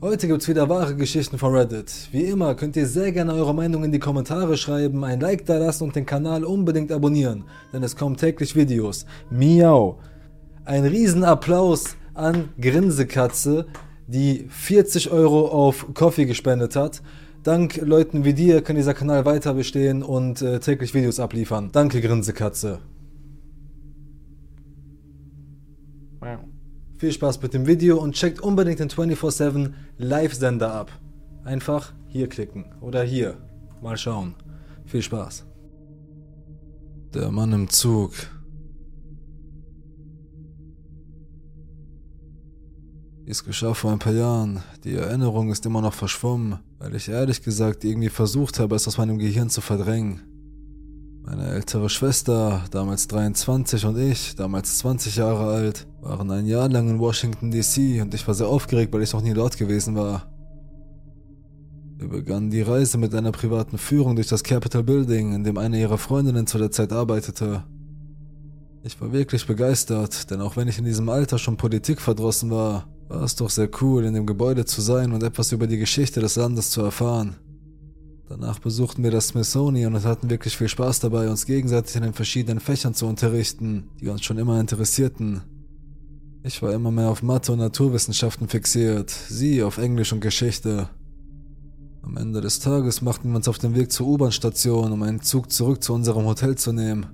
Heute gibt's wieder wahre Geschichten von Reddit. Wie immer könnt ihr sehr gerne eure Meinung in die Kommentare schreiben, ein Like da lassen und den Kanal unbedingt abonnieren, denn es kommen täglich Videos. Miau! Ein Riesenapplaus an Grinsekatze, die 40 Euro auf Coffee gespendet hat. Dank Leuten wie dir kann dieser Kanal weiter bestehen und äh, täglich Videos abliefern. Danke Grinsekatze. Viel Spaß mit dem Video und checkt unbedingt den 24-7 Live-Sender ab. Einfach hier klicken oder hier. Mal schauen. Viel Spaß. Der Mann im Zug. Dies geschah vor ein paar Jahren. Die Erinnerung ist immer noch verschwommen, weil ich ehrlich gesagt irgendwie versucht habe, es aus meinem Gehirn zu verdrängen. Meine ältere Schwester, damals 23 und ich, damals 20 Jahre alt, waren ein Jahr lang in Washington DC und ich war sehr aufgeregt, weil ich noch nie dort gewesen war. Wir begannen die Reise mit einer privaten Führung durch das Capitol Building, in dem eine ihrer Freundinnen zu der Zeit arbeitete. Ich war wirklich begeistert, denn auch wenn ich in diesem Alter schon Politik verdrossen war, war es doch sehr cool, in dem Gebäude zu sein und etwas über die Geschichte des Landes zu erfahren. Danach besuchten wir das Smithsonian und hatten wirklich viel Spaß dabei, uns gegenseitig in den verschiedenen Fächern zu unterrichten, die uns schon immer interessierten. Ich war immer mehr auf Mathe und Naturwissenschaften fixiert, sie auf Englisch und Geschichte. Am Ende des Tages machten wir uns auf den Weg zur U-Bahn-Station, um einen Zug zurück zu unserem Hotel zu nehmen.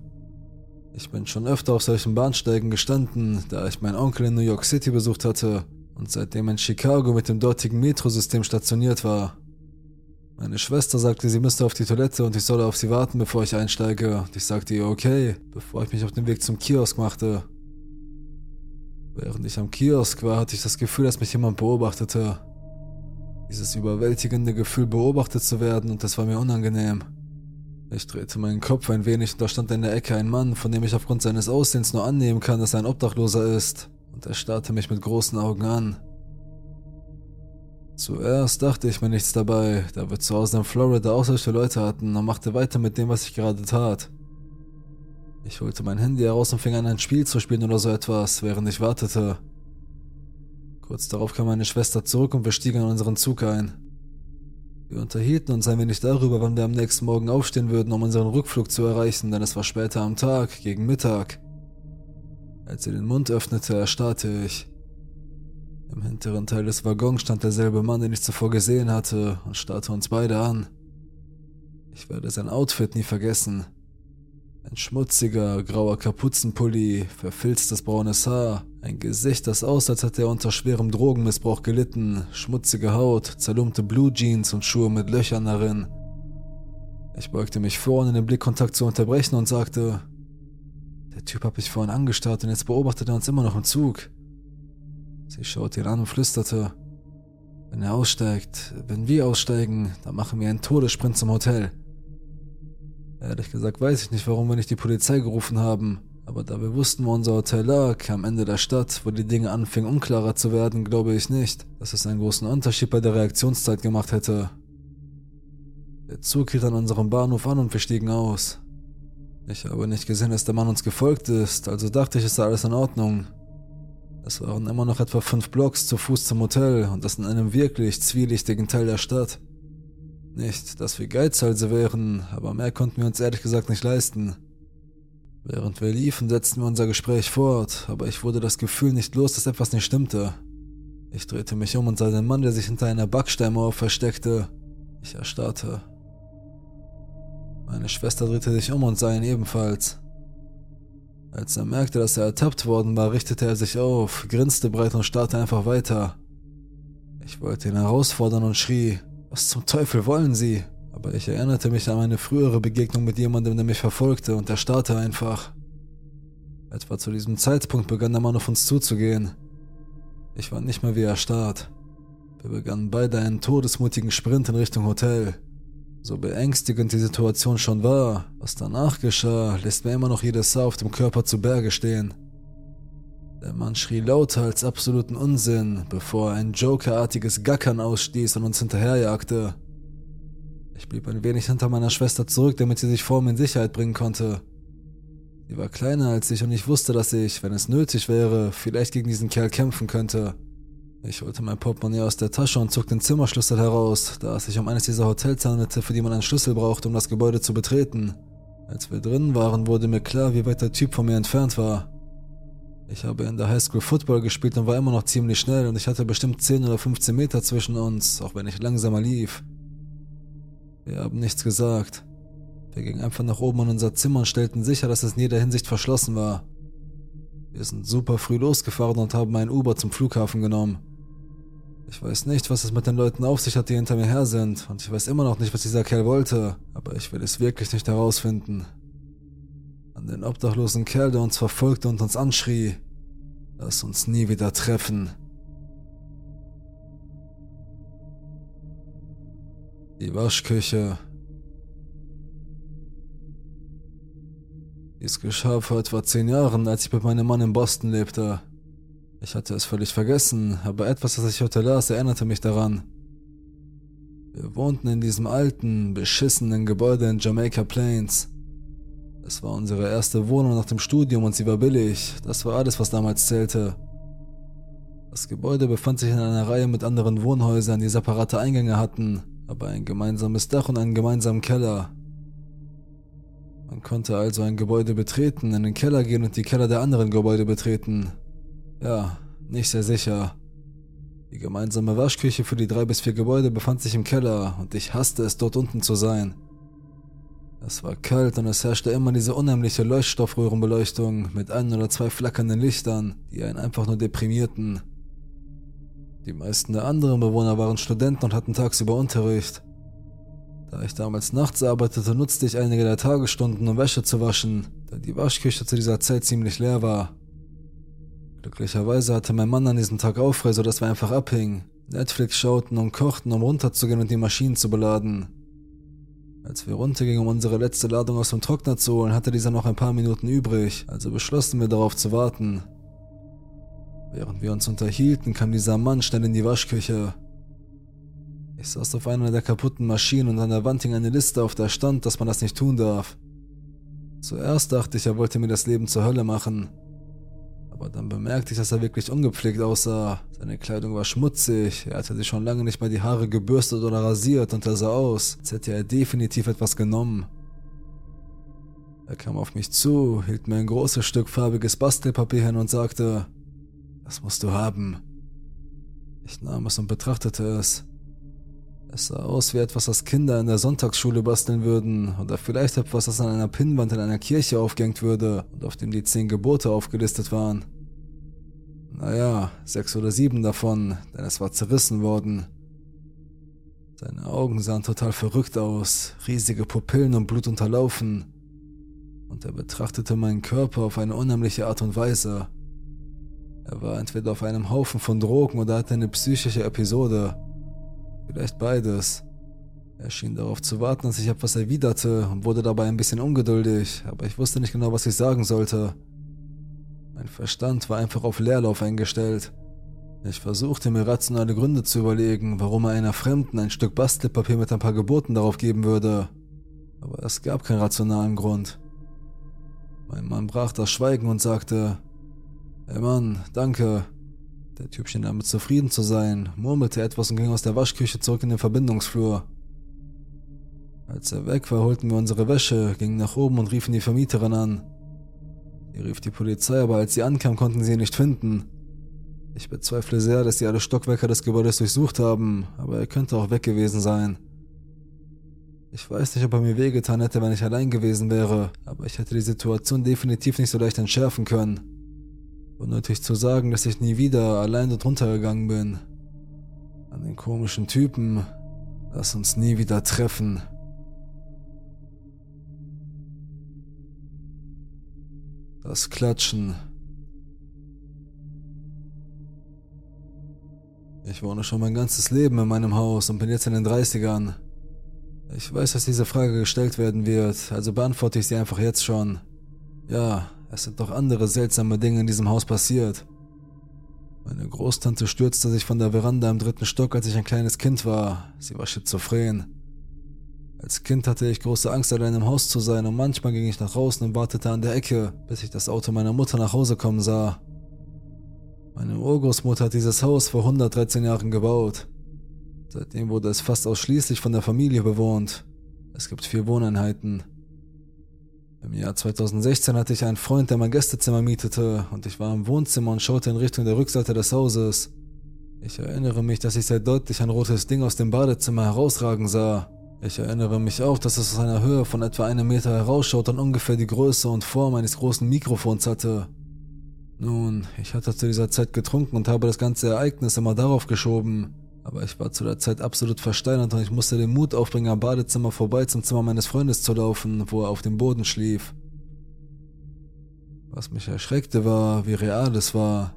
Ich bin schon öfter auf solchen Bahnsteigen gestanden, da ich meinen Onkel in New York City besucht hatte und seitdem in Chicago mit dem dortigen Metrosystem stationiert war. Meine Schwester sagte, sie müsste auf die Toilette und ich solle auf sie warten, bevor ich einsteige. Und ich sagte ihr okay, bevor ich mich auf den Weg zum Kiosk machte. Während ich am Kiosk war, hatte ich das Gefühl, dass mich jemand beobachtete. Dieses überwältigende Gefühl, beobachtet zu werden, und das war mir unangenehm. Ich drehte meinen Kopf ein wenig und da stand in der Ecke ein Mann, von dem ich aufgrund seines Aussehens nur annehmen kann, dass er ein Obdachloser ist, und er starrte mich mit großen Augen an. Zuerst dachte ich mir nichts dabei, da wir zu Hause in Florida auch solche Leute hatten und machte weiter mit dem, was ich gerade tat. Ich holte mein Handy heraus und fing an, ein Spiel zu spielen oder so etwas, während ich wartete. Kurz darauf kam meine Schwester zurück und wir stiegen in unseren Zug ein. Wir unterhielten uns ein wenig darüber, wann wir am nächsten Morgen aufstehen würden, um unseren Rückflug zu erreichen, denn es war später am Tag, gegen Mittag. Als sie den Mund öffnete, erstarrte ich. Im hinteren Teil des Waggons stand derselbe Mann, den ich zuvor gesehen hatte, und starrte uns beide an. Ich werde sein Outfit nie vergessen. Ein schmutziger, grauer Kapuzenpulli, verfilztes braunes Haar, ein Gesicht, das aussah, als hätte er unter schwerem Drogenmissbrauch gelitten, schmutzige Haut, zerlumpte Blue Jeans und Schuhe mit Löchern darin. Ich beugte mich vor, um den Blickkontakt zu unterbrechen und sagte, der Typ hat mich vorhin angestarrt und jetzt beobachtet er uns immer noch im Zug. Sie schaute ihn an und flüsterte, wenn er aussteigt, wenn wir aussteigen, dann machen wir einen Todessprint zum Hotel. Ehrlich gesagt weiß ich nicht, warum wir nicht die Polizei gerufen haben, aber da wir wussten, wo unser Hotel lag, am Ende der Stadt, wo die Dinge anfingen unklarer zu werden, glaube ich nicht, dass es einen großen Unterschied bei der Reaktionszeit gemacht hätte. Der Zug hielt an unserem Bahnhof an und wir stiegen aus. Ich habe nicht gesehen, dass der Mann uns gefolgt ist, also dachte ich, es sei alles in Ordnung. Es waren immer noch etwa fünf Blocks zu Fuß zum Hotel und das in einem wirklich zwielichtigen Teil der Stadt. Nicht, dass wir Geizhalse wären, aber mehr konnten wir uns ehrlich gesagt nicht leisten. Während wir liefen, setzten wir unser Gespräch fort, aber ich wurde das Gefühl nicht los, dass etwas nicht stimmte. Ich drehte mich um und sah den Mann, der sich hinter einer Backsteinmauer versteckte. Ich erstarrte. Meine Schwester drehte sich um und sah ihn ebenfalls. Als er merkte, dass er ertappt worden war, richtete er sich auf, grinste breit und starrte einfach weiter. Ich wollte ihn herausfordern und schrie, was zum Teufel wollen Sie? Aber ich erinnerte mich an meine frühere Begegnung mit jemandem, der mich verfolgte, und er starrte einfach. Etwa zu diesem Zeitpunkt begann der Mann auf uns zuzugehen. Ich war nicht mehr wie erstarrt. Wir begannen beide einen todesmutigen Sprint in Richtung Hotel. So beängstigend die Situation schon war, was danach geschah, lässt mir immer noch jedes Haar auf dem Körper zu Berge stehen. Der Mann schrie lauter als absoluten Unsinn, bevor er ein Jokerartiges Gackern ausstieß und uns hinterherjagte. Ich blieb ein wenig hinter meiner Schwester zurück, damit sie sich vor mir in Sicherheit bringen konnte. Sie war kleiner als ich und ich wusste, dass ich, wenn es nötig wäre, vielleicht gegen diesen Kerl kämpfen könnte. Ich holte mein Portemonnaie aus der Tasche und zog den Zimmerschlüssel heraus, da es sich um eines dieser Hotels handelte, für die man einen Schlüssel braucht, um das Gebäude zu betreten. Als wir drin waren, wurde mir klar, wie weit der Typ von mir entfernt war. Ich habe in der Highschool Football gespielt und war immer noch ziemlich schnell und ich hatte bestimmt 10 oder 15 Meter zwischen uns, auch wenn ich langsamer lief. Wir haben nichts gesagt. Wir gingen einfach nach oben in unser Zimmer und stellten sicher, dass es in jeder Hinsicht verschlossen war. Wir sind super früh losgefahren und haben ein Uber zum Flughafen genommen. Ich weiß nicht, was es mit den Leuten auf sich hat, die hinter mir her sind, und ich weiß immer noch nicht, was dieser Kerl wollte, aber ich will es wirklich nicht herausfinden. An den obdachlosen Kerl, der uns verfolgte und uns anschrie, lass uns nie wieder treffen. Die Waschküche. Dies geschah vor etwa zehn Jahren, als ich mit meinem Mann in Boston lebte. Ich hatte es völlig vergessen, aber etwas, das ich heute las, erinnerte mich daran. Wir wohnten in diesem alten, beschissenen Gebäude in Jamaica Plains. Es war unsere erste Wohnung nach dem Studium und sie war billig. Das war alles, was damals zählte. Das Gebäude befand sich in einer Reihe mit anderen Wohnhäusern, die separate Eingänge hatten, aber ein gemeinsames Dach und einen gemeinsamen Keller. Man konnte also ein Gebäude betreten, in den Keller gehen und die Keller der anderen Gebäude betreten. Ja, nicht sehr sicher. Die gemeinsame Waschküche für die drei bis vier Gebäude befand sich im Keller und ich hasste es, dort unten zu sein. Es war kalt und es herrschte immer diese unheimliche Leuchtstoffröhrenbeleuchtung mit ein oder zwei flackernden Lichtern, die einen einfach nur deprimierten. Die meisten der anderen Bewohner waren Studenten und hatten tagsüber Unterricht. Da ich damals nachts arbeitete, nutzte ich einige der Tagesstunden, um Wäsche zu waschen, da die Waschküche zu dieser Zeit ziemlich leer war. Glücklicherweise hatte mein Mann an diesem Tag Aufrei, sodass wir einfach abhingen, Netflix schauten und kochten, um runterzugehen und die Maschinen zu beladen. Als wir runtergingen, um unsere letzte Ladung aus dem Trockner zu holen, hatte dieser noch ein paar Minuten übrig, also beschlossen wir darauf zu warten. Während wir uns unterhielten, kam dieser Mann schnell in die Waschküche. Ich saß auf einer der kaputten Maschinen und an der Wand hing eine Liste, auf der stand, dass man das nicht tun darf. Zuerst dachte ich, er wollte mir das Leben zur Hölle machen. Aber dann bemerkte ich, dass er wirklich ungepflegt aussah. Seine Kleidung war schmutzig, er hatte sich schon lange nicht mehr die Haare gebürstet oder rasiert und er sah aus, als hätte er definitiv etwas genommen. Er kam auf mich zu, hielt mir ein großes Stück farbiges Bastelpapier hin und sagte, das musst du haben. Ich nahm es und betrachtete es. Es sah aus wie etwas, das Kinder in der Sonntagsschule basteln würden, oder vielleicht etwas, das an einer Pinnwand in einer Kirche aufgehängt würde und auf dem die zehn Gebote aufgelistet waren. Naja, sechs oder sieben davon, denn es war zerrissen worden. Seine Augen sahen total verrückt aus, riesige Pupillen und Blut unterlaufen. Und er betrachtete meinen Körper auf eine unheimliche Art und Weise. Er war entweder auf einem Haufen von Drogen oder hatte eine psychische Episode. Vielleicht beides. Er schien darauf zu warten, dass ich etwas erwiderte und wurde dabei ein bisschen ungeduldig, aber ich wusste nicht genau, was ich sagen sollte. Mein Verstand war einfach auf Leerlauf eingestellt. Ich versuchte mir rationale Gründe zu überlegen, warum er einer Fremden ein Stück Bastelpapier mit ein paar Geboten darauf geben würde. Aber es gab keinen rationalen Grund. Mein Mann brach das Schweigen und sagte, Hey Mann, danke. Der Typ schien damit zufrieden zu sein, murmelte etwas und ging aus der Waschküche zurück in den Verbindungsflur. Als er weg war, holten wir unsere Wäsche, gingen nach oben und riefen die Vermieterin an. Sie rief die Polizei, aber als sie ankam, konnten sie ihn nicht finden. Ich bezweifle sehr, dass sie alle Stockwerke des Gebäudes durchsucht haben, aber er könnte auch weg gewesen sein. Ich weiß nicht, ob er mir wehgetan hätte, wenn ich allein gewesen wäre, aber ich hätte die Situation definitiv nicht so leicht entschärfen können. Unnötig zu sagen, dass ich nie wieder allein dort runtergegangen bin. An den komischen Typen. Lass uns nie wieder treffen. Das Klatschen. Ich wohne schon mein ganzes Leben in meinem Haus und bin jetzt in den 30ern. Ich weiß, dass diese Frage gestellt werden wird, also beantworte ich sie einfach jetzt schon. Ja, es sind doch andere seltsame Dinge in diesem Haus passiert. Meine Großtante stürzte sich von der Veranda im dritten Stock, als ich ein kleines Kind war. Sie war schizophren. Als Kind hatte ich große Angst, allein im Haus zu sein und manchmal ging ich nach draußen und wartete an der Ecke, bis ich das Auto meiner Mutter nach Hause kommen sah. Meine Urgroßmutter hat dieses Haus vor 113 Jahren gebaut. Seitdem wurde es fast ausschließlich von der Familie bewohnt. Es gibt vier Wohneinheiten. Im Jahr 2016 hatte ich einen Freund, der mein Gästezimmer mietete, und ich war im Wohnzimmer und schaute in Richtung der Rückseite des Hauses. Ich erinnere mich, dass ich sehr deutlich ein rotes Ding aus dem Badezimmer herausragen sah. Ich erinnere mich auch, dass es aus einer Höhe von etwa einem Meter herausschaut und ungefähr die Größe und Form eines großen Mikrofons hatte. Nun, ich hatte zu dieser Zeit getrunken und habe das ganze Ereignis immer darauf geschoben. Aber ich war zu der Zeit absolut versteinert und ich musste den Mut aufbringen, am Badezimmer vorbei zum Zimmer meines Freundes zu laufen, wo er auf dem Boden schlief. Was mich erschreckte war, wie real es war.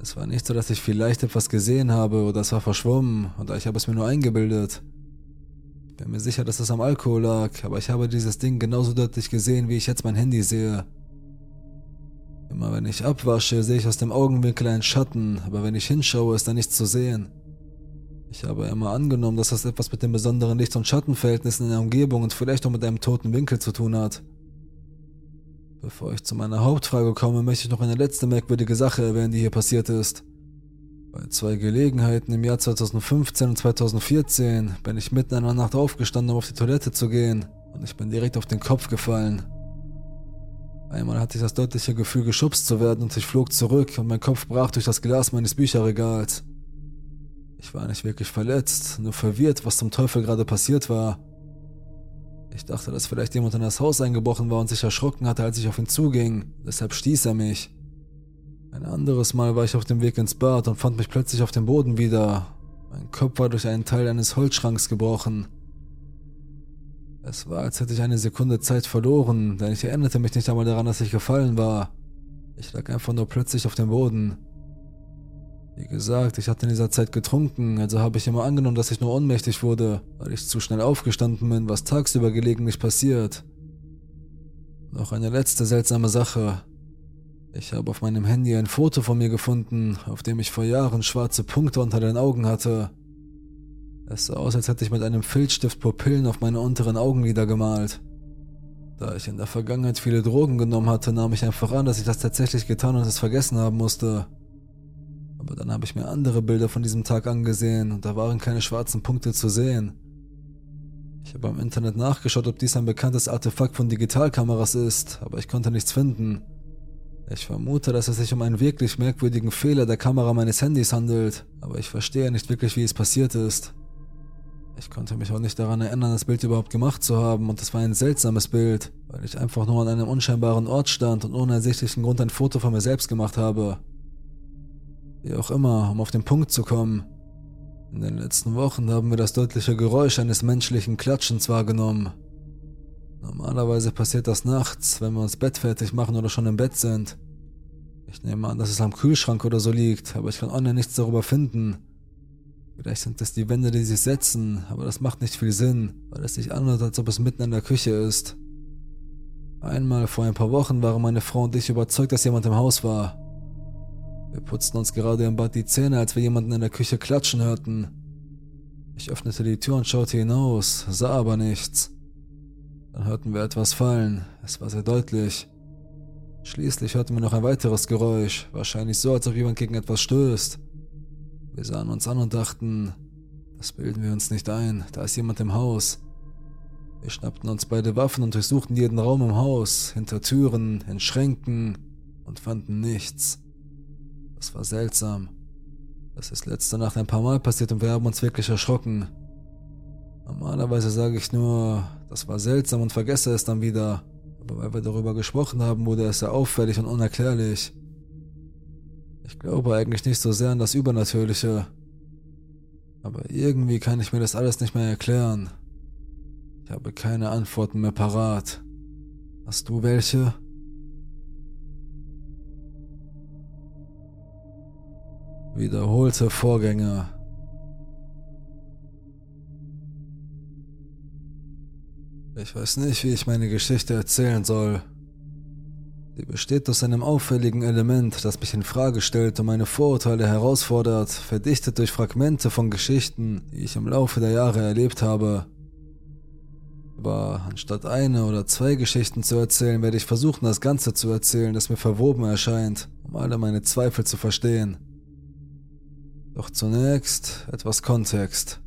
Es war nicht so, dass ich vielleicht etwas gesehen habe oder es war verschwommen oder ich habe es mir nur eingebildet. Bin mir sicher, dass es am Alkohol lag, aber ich habe dieses Ding genauso deutlich gesehen, wie ich jetzt mein Handy sehe. Immer wenn ich abwasche, sehe ich aus dem Augenwinkel einen Schatten, aber wenn ich hinschaue, ist da nichts zu sehen. Ich habe immer angenommen, dass das etwas mit den besonderen Licht- und Schattenverhältnissen in der Umgebung und vielleicht auch mit einem toten Winkel zu tun hat. Bevor ich zu meiner Hauptfrage komme, möchte ich noch eine letzte merkwürdige Sache erwähnen, die hier passiert ist. Bei zwei Gelegenheiten im Jahr 2015 und 2014 bin ich mitten in der Nacht aufgestanden, um auf die Toilette zu gehen, und ich bin direkt auf den Kopf gefallen. Einmal hatte ich das deutliche Gefühl, geschubst zu werden und ich flog zurück und mein Kopf brach durch das Glas meines Bücherregals. Ich war nicht wirklich verletzt, nur verwirrt, was zum Teufel gerade passiert war. Ich dachte, dass vielleicht jemand in das Haus eingebrochen war und sich erschrocken hatte, als ich auf ihn zuging. Deshalb stieß er mich. Ein anderes Mal war ich auf dem Weg ins Bad und fand mich plötzlich auf dem Boden wieder. Mein Kopf war durch einen Teil eines Holzschranks gebrochen. Es war, als hätte ich eine Sekunde Zeit verloren, denn ich erinnerte mich nicht einmal daran, dass ich gefallen war. Ich lag einfach nur plötzlich auf dem Boden. Wie gesagt, ich hatte in dieser Zeit getrunken, also habe ich immer angenommen, dass ich nur ohnmächtig wurde, weil ich zu schnell aufgestanden bin, was tagsüber gelegentlich passiert. Noch eine letzte seltsame Sache. Ich habe auf meinem Handy ein Foto von mir gefunden, auf dem ich vor Jahren schwarze Punkte unter den Augen hatte. Es sah aus, als hätte ich mit einem Filzstift Pupillen auf meine unteren Augenlider gemalt. Da ich in der Vergangenheit viele Drogen genommen hatte, nahm ich einfach an, dass ich das tatsächlich getan und es vergessen haben musste. Aber dann habe ich mir andere Bilder von diesem Tag angesehen und da waren keine schwarzen Punkte zu sehen. Ich habe im Internet nachgeschaut, ob dies ein bekanntes Artefakt von Digitalkameras ist, aber ich konnte nichts finden. Ich vermute, dass es sich um einen wirklich merkwürdigen Fehler der Kamera meines Handys handelt, aber ich verstehe nicht wirklich, wie es passiert ist. Ich konnte mich auch nicht daran erinnern, das Bild überhaupt gemacht zu haben, und es war ein seltsames Bild, weil ich einfach nur an einem unscheinbaren Ort stand und ohne ersichtlichen Grund ein Foto von mir selbst gemacht habe. Wie auch immer, um auf den Punkt zu kommen. In den letzten Wochen haben wir das deutliche Geräusch eines menschlichen Klatschens wahrgenommen. Normalerweise passiert das nachts, wenn wir uns Bett fertig machen oder schon im Bett sind. Ich nehme an, dass es am Kühlschrank oder so liegt, aber ich kann online nichts darüber finden. Vielleicht sind es die Wände, die sich setzen, aber das macht nicht viel Sinn, weil es sich anhört, als ob es mitten in der Küche ist. Einmal vor ein paar Wochen waren meine Frau und ich überzeugt, dass jemand im Haus war. Wir putzten uns gerade im Bad die Zähne, als wir jemanden in der Küche klatschen hörten. Ich öffnete die Tür und schaute hinaus, sah aber nichts. Dann hörten wir etwas fallen, es war sehr deutlich. Schließlich hörten wir noch ein weiteres Geräusch, wahrscheinlich so, als ob jemand gegen etwas stößt. Wir sahen uns an und dachten, das bilden wir uns nicht ein, da ist jemand im Haus. Wir schnappten uns beide Waffen und durchsuchten jeden Raum im Haus, hinter Türen, in Schränken und fanden nichts. Das war seltsam. Das ist letzte Nacht ein paar Mal passiert und wir haben uns wirklich erschrocken. Normalerweise sage ich nur, das war seltsam und vergesse es dann wieder. Aber weil wir darüber gesprochen haben, wurde es sehr auffällig und unerklärlich. Ich glaube eigentlich nicht so sehr an das Übernatürliche. Aber irgendwie kann ich mir das alles nicht mehr erklären. Ich habe keine Antworten mehr parat. Hast du welche? Wiederholte Vorgänge. Ich weiß nicht, wie ich meine Geschichte erzählen soll. Sie besteht aus einem auffälligen Element, das mich in Frage stellt und meine Vorurteile herausfordert, verdichtet durch Fragmente von Geschichten, die ich im Laufe der Jahre erlebt habe. Aber anstatt eine oder zwei Geschichten zu erzählen, werde ich versuchen, das Ganze zu erzählen, das mir verwoben erscheint, um alle meine Zweifel zu verstehen. Doch zunächst etwas Kontext.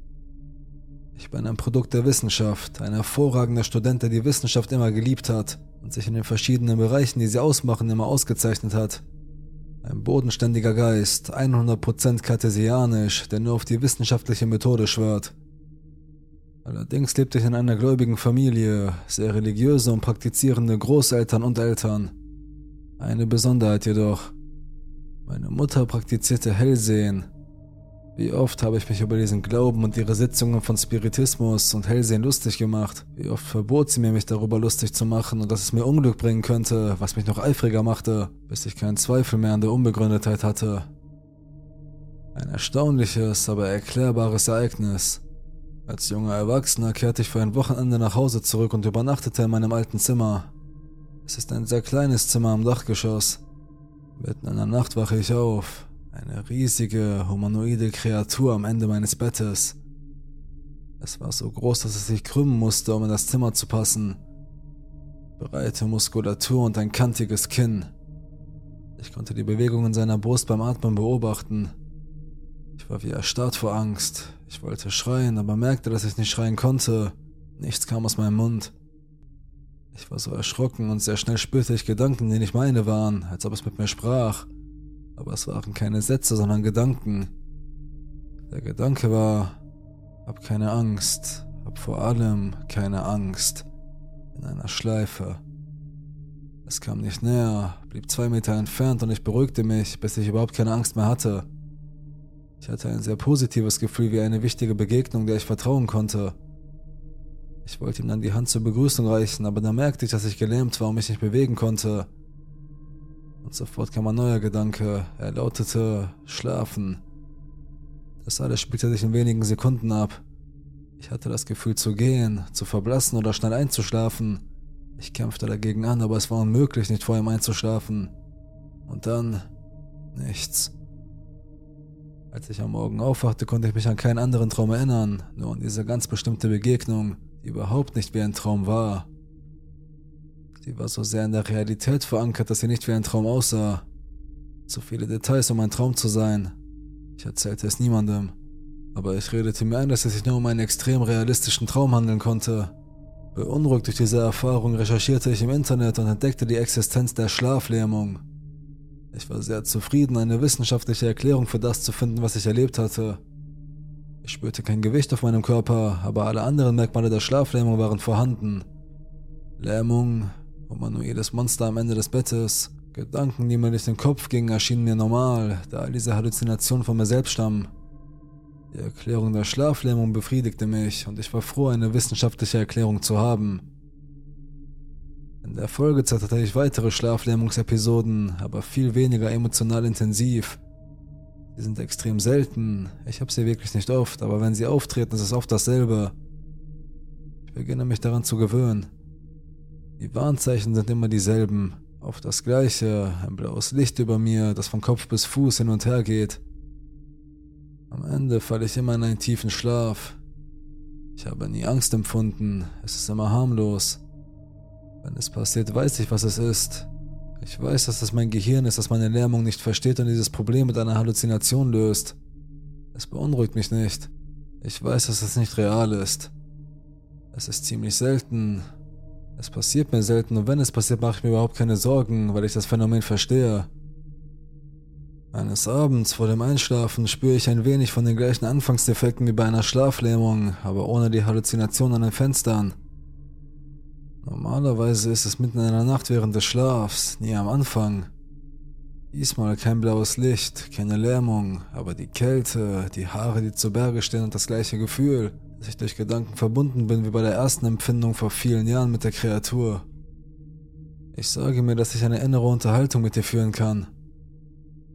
Ich bin ein Produkt der Wissenschaft, ein hervorragender Student, der die Wissenschaft immer geliebt hat und sich in den verschiedenen Bereichen, die sie ausmachen, immer ausgezeichnet hat. Ein bodenständiger Geist, 100% kartesianisch, der nur auf die wissenschaftliche Methode schwört. Allerdings lebte ich in einer gläubigen Familie, sehr religiöse und praktizierende Großeltern und Eltern. Eine Besonderheit jedoch. Meine Mutter praktizierte Hellsehen. Wie oft habe ich mich über diesen Glauben und ihre Sitzungen von Spiritismus und Hellsehen lustig gemacht. Wie oft verbot sie mir, mich darüber lustig zu machen und dass es mir Unglück bringen könnte, was mich noch eifriger machte, bis ich keinen Zweifel mehr an der Unbegründetheit hatte. Ein erstaunliches, aber erklärbares Ereignis. Als junger Erwachsener kehrte ich für ein Wochenende nach Hause zurück und übernachtete in meinem alten Zimmer. Es ist ein sehr kleines Zimmer am Dachgeschoss. Mitten in der Nacht wache ich auf. Eine riesige, humanoide Kreatur am Ende meines Bettes. Es war so groß, dass es sich krümmen musste, um in das Zimmer zu passen. Breite Muskulatur und ein kantiges Kinn. Ich konnte die Bewegungen seiner Brust beim Atmen beobachten. Ich war wie erstarrt vor Angst. Ich wollte schreien, aber merkte, dass ich nicht schreien konnte. Nichts kam aus meinem Mund. Ich war so erschrocken und sehr schnell spürte ich Gedanken, die nicht meine waren, als ob es mit mir sprach. Aber es waren keine Sätze, sondern Gedanken. Der Gedanke war, hab keine Angst, hab vor allem keine Angst. In einer Schleife. Es kam nicht näher, blieb zwei Meter entfernt und ich beruhigte mich, bis ich überhaupt keine Angst mehr hatte. Ich hatte ein sehr positives Gefühl wie eine wichtige Begegnung, der ich vertrauen konnte. Ich wollte ihm dann die Hand zur Begrüßung reichen, aber da merkte ich, dass ich gelähmt war und mich nicht bewegen konnte. Und sofort kam ein neuer Gedanke. Er lautete Schlafen. Das alles spielte sich in wenigen Sekunden ab. Ich hatte das Gefühl zu gehen, zu verblassen oder schnell einzuschlafen. Ich kämpfte dagegen an, aber es war unmöglich, nicht vor ihm einzuschlafen. Und dann nichts. Als ich am Morgen aufwachte, konnte ich mich an keinen anderen Traum erinnern, nur an diese ganz bestimmte Begegnung, die überhaupt nicht wie ein Traum war. Sie war so sehr in der Realität verankert, dass sie nicht wie ein Traum aussah. Zu viele Details, um ein Traum zu sein. Ich erzählte es niemandem, aber ich redete mir ein, dass es sich nur um einen extrem realistischen Traum handeln konnte. Beunruhigt durch diese Erfahrung recherchierte ich im Internet und entdeckte die Existenz der Schlaflähmung. Ich war sehr zufrieden, eine wissenschaftliche Erklärung für das zu finden, was ich erlebt hatte. Ich spürte kein Gewicht auf meinem Körper, aber alle anderen Merkmale der Schlaflähmung waren vorhanden. Lähmung, humanoides Monster am Ende des Bettes, Gedanken, die mir durch den Kopf gingen, erschienen mir normal, da all diese Halluzinationen von mir selbst stammen. Die Erklärung der Schlaflähmung befriedigte mich und ich war froh, eine wissenschaftliche Erklärung zu haben. In der Folgezeit hatte ich weitere Schlaflähmungsepisoden, aber viel weniger emotional intensiv. Sie sind extrem selten, ich habe sie wirklich nicht oft, aber wenn sie auftreten, ist es oft dasselbe. Ich beginne mich daran zu gewöhnen. Die Warnzeichen sind immer dieselben, oft das gleiche, ein blaues Licht über mir, das von Kopf bis Fuß hin und her geht. Am Ende falle ich immer in einen tiefen Schlaf. Ich habe nie Angst empfunden, es ist immer harmlos. Wenn es passiert, weiß ich, was es ist. Ich weiß, dass es mein Gehirn ist, das meine Lähmung nicht versteht und dieses Problem mit einer Halluzination löst. Es beunruhigt mich nicht. Ich weiß, dass es nicht real ist. Es ist ziemlich selten. Es passiert mir selten und wenn es passiert, mache ich mir überhaupt keine Sorgen, weil ich das Phänomen verstehe. Eines Abends vor dem Einschlafen spüre ich ein wenig von den gleichen Anfangsdefekten wie bei einer Schlaflähmung, aber ohne die Halluzination an den Fenstern. Normalerweise ist es mitten in der Nacht während des Schlafs, nie am Anfang. Diesmal kein blaues Licht, keine Lähmung, aber die Kälte, die Haare, die zu Berge stehen und das gleiche Gefühl, dass ich durch Gedanken verbunden bin wie bei der ersten Empfindung vor vielen Jahren mit der Kreatur. Ich sage mir, dass ich eine innere Unterhaltung mit dir führen kann.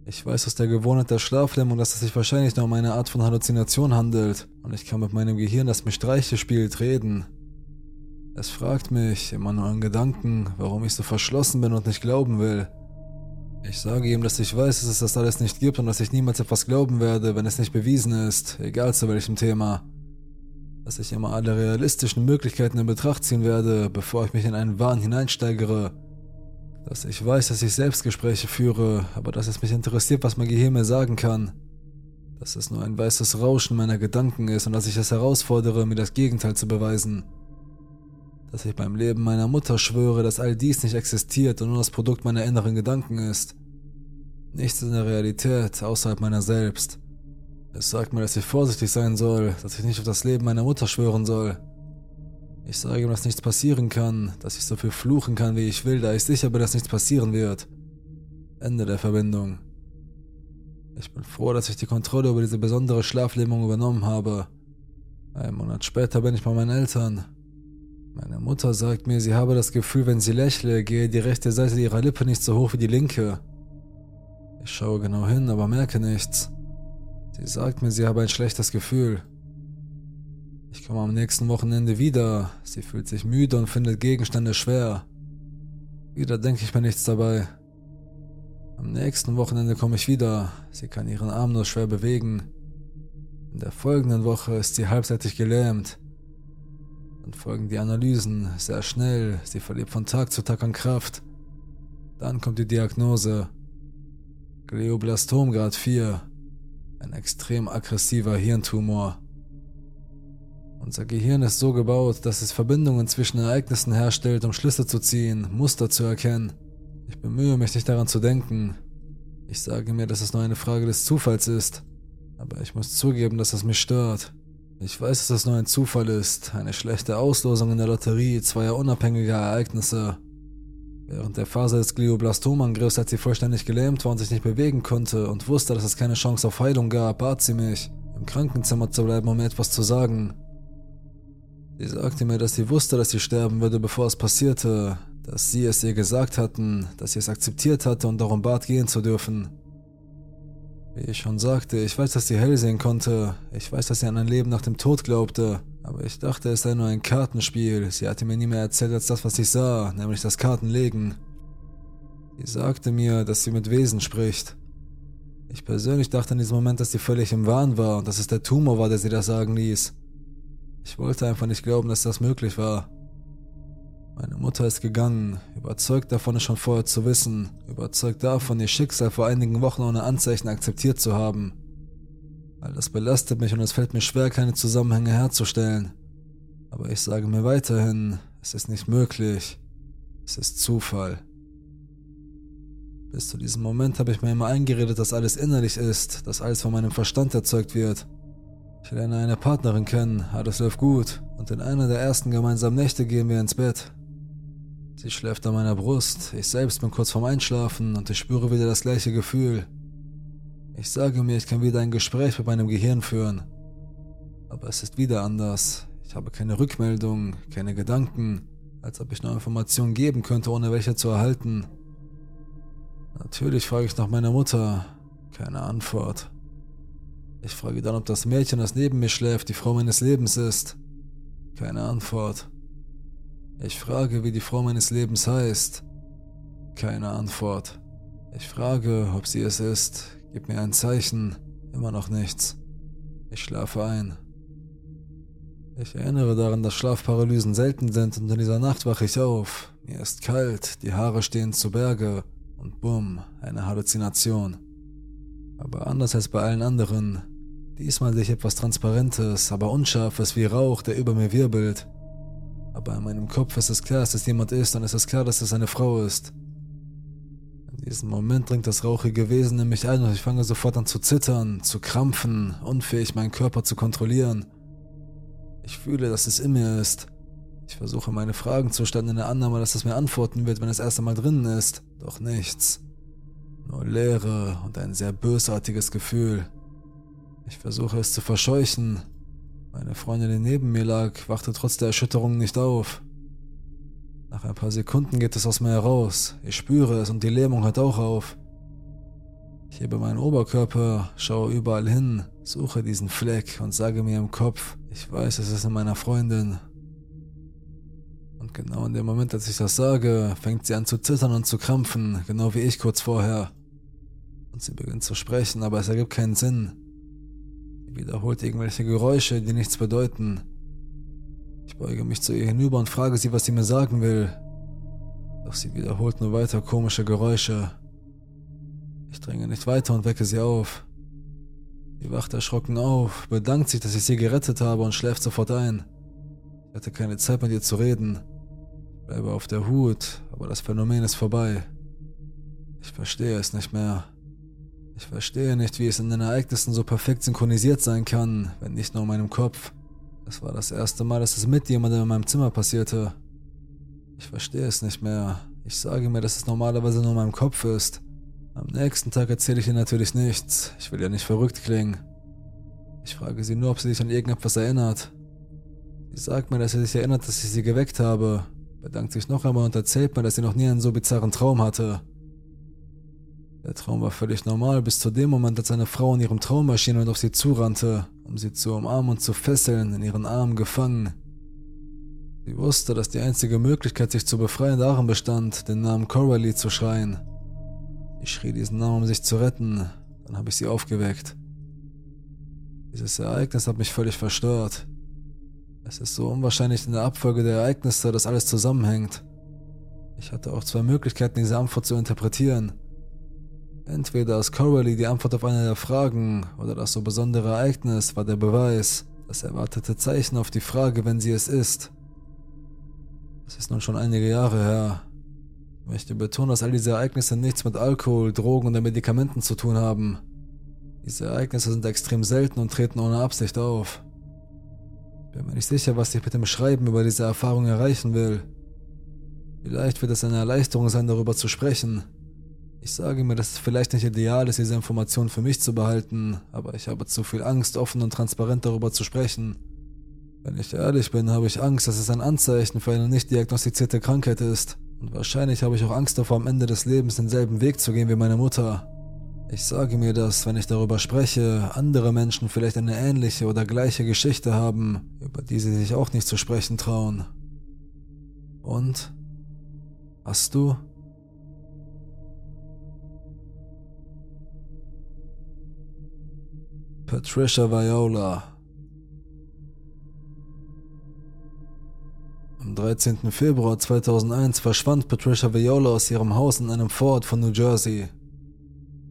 Ich weiß aus der Gewohnheit der Schlaflähmung, dass es sich wahrscheinlich nur um eine Art von Halluzination handelt, und ich kann mit meinem Gehirn, das mir Streiche spielt, reden. Es fragt mich, immer nur in Gedanken, warum ich so verschlossen bin und nicht glauben will. Ich sage ihm, dass ich weiß, dass es das alles nicht gibt und dass ich niemals etwas glauben werde, wenn es nicht bewiesen ist, egal zu welchem Thema. Dass ich immer alle realistischen Möglichkeiten in Betracht ziehen werde, bevor ich mich in einen Wahn hineinsteigere, dass ich weiß, dass ich Selbstgespräche führe, aber dass es mich interessiert, was mein Gehirn mir sagen kann, dass es nur ein weißes Rauschen meiner Gedanken ist und dass ich es herausfordere, mir das Gegenteil zu beweisen, dass ich beim Leben meiner Mutter schwöre, dass all dies nicht existiert und nur das Produkt meiner inneren Gedanken ist. Nichts in der Realität außerhalb meiner selbst. Es sagt mir, dass ich vorsichtig sein soll, dass ich nicht auf das Leben meiner Mutter schwören soll. Ich sage ihm, dass nichts passieren kann, dass ich so viel fluchen kann, wie ich will, da ich sicher bin, dass nichts passieren wird. Ende der Verbindung. Ich bin froh, dass ich die Kontrolle über diese besondere Schlaflähmung übernommen habe. Einen Monat später bin ich bei meinen Eltern. Meine Mutter sagt mir, sie habe das Gefühl, wenn sie lächle, gehe die rechte Seite ihrer Lippe nicht so hoch wie die linke. Ich schaue genau hin, aber merke nichts. Sie sagt mir, sie habe ein schlechtes Gefühl. Ich komme am nächsten Wochenende wieder. Sie fühlt sich müde und findet Gegenstände schwer. Wieder denke ich mir nichts dabei. Am nächsten Wochenende komme ich wieder. Sie kann ihren Arm nur schwer bewegen. In der folgenden Woche ist sie halbseitig gelähmt. Dann folgen die Analysen sehr schnell. Sie verliert von Tag zu Tag an Kraft. Dann kommt die Diagnose. Glioblastom Grad 4. Ein extrem aggressiver Hirntumor. Unser Gehirn ist so gebaut, dass es Verbindungen zwischen Ereignissen herstellt, um Schlüsse zu ziehen, Muster zu erkennen. Ich bemühe mich nicht daran zu denken. Ich sage mir, dass es nur eine Frage des Zufalls ist. Aber ich muss zugeben, dass es mich stört. Ich weiß, dass es nur ein Zufall ist, eine schlechte Auslosung in der Lotterie zweier unabhängiger Ereignisse, Während der Phase des Glioblastomangriffs, als sie vollständig gelähmt war und sich nicht bewegen konnte und wusste, dass es keine Chance auf Heilung gab, bat sie mich, im Krankenzimmer zu bleiben, um mir etwas zu sagen. Sie sagte mir, dass sie wusste, dass sie sterben würde, bevor es passierte, dass sie es ihr gesagt hatten, dass sie es akzeptiert hatte und darum bat, gehen zu dürfen. Wie ich schon sagte, ich weiß, dass sie hell sehen konnte, ich weiß, dass sie an ein Leben nach dem Tod glaubte, aber ich dachte, es sei nur ein Kartenspiel. Sie hatte mir nie mehr erzählt als das, was ich sah, nämlich das Kartenlegen. Sie sagte mir, dass sie mit Wesen spricht. Ich persönlich dachte in diesem Moment, dass sie völlig im Wahn war und dass es der Tumor war, der sie das sagen ließ. Ich wollte einfach nicht glauben, dass das möglich war. Meine Mutter ist gegangen, überzeugt davon, es schon vorher zu wissen, überzeugt davon, ihr Schicksal vor einigen Wochen ohne Anzeichen akzeptiert zu haben. All das belastet mich und es fällt mir schwer, keine Zusammenhänge herzustellen. Aber ich sage mir weiterhin, es ist nicht möglich. Es ist Zufall. Bis zu diesem Moment habe ich mir immer eingeredet, dass alles innerlich ist, dass alles von meinem Verstand erzeugt wird. Ich lerne eine Partnerin kennen, alles läuft gut, und in einer der ersten gemeinsamen Nächte gehen wir ins Bett. Sie schläft an meiner Brust, ich selbst bin kurz vorm Einschlafen und ich spüre wieder das gleiche Gefühl. Ich sage mir, ich kann wieder ein Gespräch mit meinem Gehirn führen. Aber es ist wieder anders. Ich habe keine Rückmeldung, keine Gedanken, als ob ich nur Informationen geben könnte, ohne welche zu erhalten. Natürlich frage ich nach meiner Mutter. Keine Antwort. Ich frage dann, ob das Mädchen, das neben mir schläft, die Frau meines Lebens ist. Keine Antwort. Ich frage, wie die Frau meines Lebens heißt. Keine Antwort. Ich frage, ob sie es ist. Gib mir ein Zeichen. Immer noch nichts. Ich schlafe ein. Ich erinnere daran, dass Schlafparalysen selten sind und in dieser Nacht wache ich auf. Mir ist kalt, die Haare stehen zu Berge und bumm, eine Halluzination. Aber anders als bei allen anderen. Diesmal sehe ich etwas Transparentes, aber Unscharfes wie Rauch, der über mir wirbelt. Aber in meinem Kopf ist es klar, dass es jemand ist und es ist klar, dass es eine Frau ist. In diesem Moment dringt das rauchige Wesen in mich ein und ich fange sofort an zu zittern, zu krampfen, unfähig meinen Körper zu kontrollieren. Ich fühle, dass es in mir ist. Ich versuche meine Fragen zu stellen in der Annahme, dass es mir antworten wird, wenn es erst einmal drinnen ist. Doch nichts. Nur Leere und ein sehr bösartiges Gefühl. Ich versuche es zu verscheuchen. Meine Freundin, die neben mir lag, wachte trotz der Erschütterung nicht auf. Nach ein paar Sekunden geht es aus mir heraus. Ich spüre es und die Lähmung hört auch auf. Ich hebe meinen Oberkörper, schaue überall hin, suche diesen Fleck und sage mir im Kopf, ich weiß, es ist in meiner Freundin. Und genau in dem Moment, als ich das sage, fängt sie an zu zittern und zu krampfen, genau wie ich kurz vorher. Und sie beginnt zu sprechen, aber es ergibt keinen Sinn. Sie wiederholt irgendwelche Geräusche, die nichts bedeuten. Ich beuge mich zu ihr hinüber und frage sie, was sie mir sagen will. Doch sie wiederholt nur weiter komische Geräusche. Ich dringe nicht weiter und wecke sie auf. Sie wacht erschrocken auf, bedankt sich, dass ich sie gerettet habe und schläft sofort ein. Ich hatte keine Zeit mit ihr zu reden. Ich bleibe auf der Hut, aber das Phänomen ist vorbei. Ich verstehe es nicht mehr. Ich verstehe nicht, wie es in den Ereignissen so perfekt synchronisiert sein kann, wenn nicht nur in meinem Kopf. Es war das erste Mal, dass es mit jemandem in meinem Zimmer passierte. Ich verstehe es nicht mehr. Ich sage mir, dass es normalerweise nur in meinem Kopf ist. Am nächsten Tag erzähle ich ihr natürlich nichts. Ich will ja nicht verrückt klingen. Ich frage sie nur, ob sie sich an irgendetwas erinnert. Sie sagt mir, dass sie sich erinnert, dass ich sie geweckt habe, bedankt sich noch einmal und erzählt mir, dass sie noch nie einen so bizarren Traum hatte. Der Traum war völlig normal bis zu dem Moment, als eine Frau in ihrem Traum erschien und auf sie zurannte, um sie zu umarmen und zu fesseln, in ihren Armen gefangen. Sie wusste, dass die einzige Möglichkeit, sich zu befreien, darin bestand, den Namen Coralie zu schreien. Ich schrie diesen Namen, um sich zu retten, dann habe ich sie aufgeweckt. Dieses Ereignis hat mich völlig verstört. Es ist so unwahrscheinlich in der Abfolge der Ereignisse, dass alles zusammenhängt. Ich hatte auch zwei Möglichkeiten, diese Antwort zu interpretieren. Entweder ist Coralie die Antwort auf eine der Fragen oder das so besondere Ereignis war der Beweis, das erwartete Zeichen auf die Frage, wenn sie es ist. Es ist nun schon einige Jahre her. Ich möchte betonen, dass all diese Ereignisse nichts mit Alkohol, Drogen oder Medikamenten zu tun haben. Diese Ereignisse sind extrem selten und treten ohne Absicht auf. Ich bin mir nicht sicher, was ich mit dem Schreiben über diese Erfahrung erreichen will. Vielleicht wird es eine Erleichterung sein, darüber zu sprechen. Ich sage mir, dass es vielleicht nicht ideal ist, diese Information für mich zu behalten, aber ich habe zu viel Angst, offen und transparent darüber zu sprechen. Wenn ich ehrlich bin, habe ich Angst, dass es ein Anzeichen für eine nicht diagnostizierte Krankheit ist. Und wahrscheinlich habe ich auch Angst davor, am Ende des Lebens denselben Weg zu gehen wie meine Mutter. Ich sage mir, dass, wenn ich darüber spreche, andere Menschen vielleicht eine ähnliche oder gleiche Geschichte haben, über die sie sich auch nicht zu sprechen trauen. Und? Hast du? Patricia Viola. Am 13. Februar 2001 verschwand Patricia Viola aus ihrem Haus in einem Vorort von New Jersey.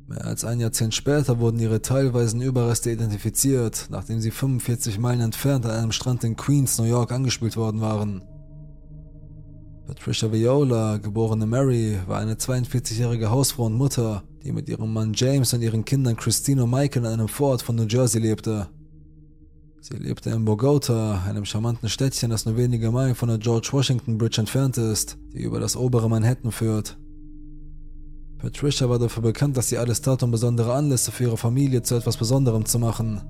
Mehr als ein Jahrzehnt später wurden ihre teilweisen Überreste identifiziert, nachdem sie 45 Meilen entfernt an einem Strand in Queens, New York angespült worden waren. Patricia Viola, geborene Mary, war eine 42-jährige Hausfrau und Mutter, die mit ihrem Mann James und ihren Kindern Christine und Michael in einem Vorort von New Jersey lebte. Sie lebte in Bogota, einem charmanten Städtchen, das nur wenige Meilen von der George Washington Bridge entfernt ist, die über das obere Manhattan führt. Patricia war dafür bekannt, dass sie alles tat, um besondere Anlässe für ihre Familie zu etwas Besonderem zu machen.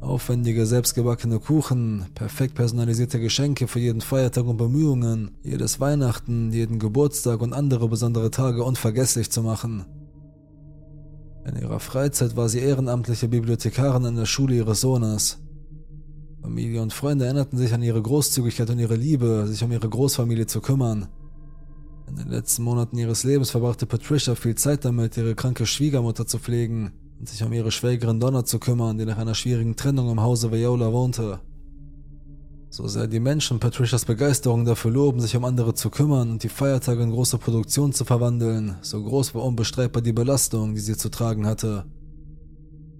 Aufwendige, selbstgebackene Kuchen, perfekt personalisierte Geschenke für jeden Feiertag und Bemühungen, jedes Weihnachten, jeden Geburtstag und andere besondere Tage unvergesslich zu machen. In ihrer Freizeit war sie ehrenamtliche Bibliothekarin an der Schule ihres Sohnes. Familie und Freunde erinnerten sich an ihre Großzügigkeit und ihre Liebe, sich um ihre Großfamilie zu kümmern. In den letzten Monaten ihres Lebens verbrachte Patricia viel Zeit damit, ihre kranke Schwiegermutter zu pflegen und sich um ihre Schwägerin Donna zu kümmern, die nach einer schwierigen Trennung im Hause Viola wohnte. So sehr die Menschen Patricias Begeisterung dafür loben, sich um andere zu kümmern und die Feiertage in große Produktion zu verwandeln, so groß war unbestreitbar die Belastung, die sie zu tragen hatte.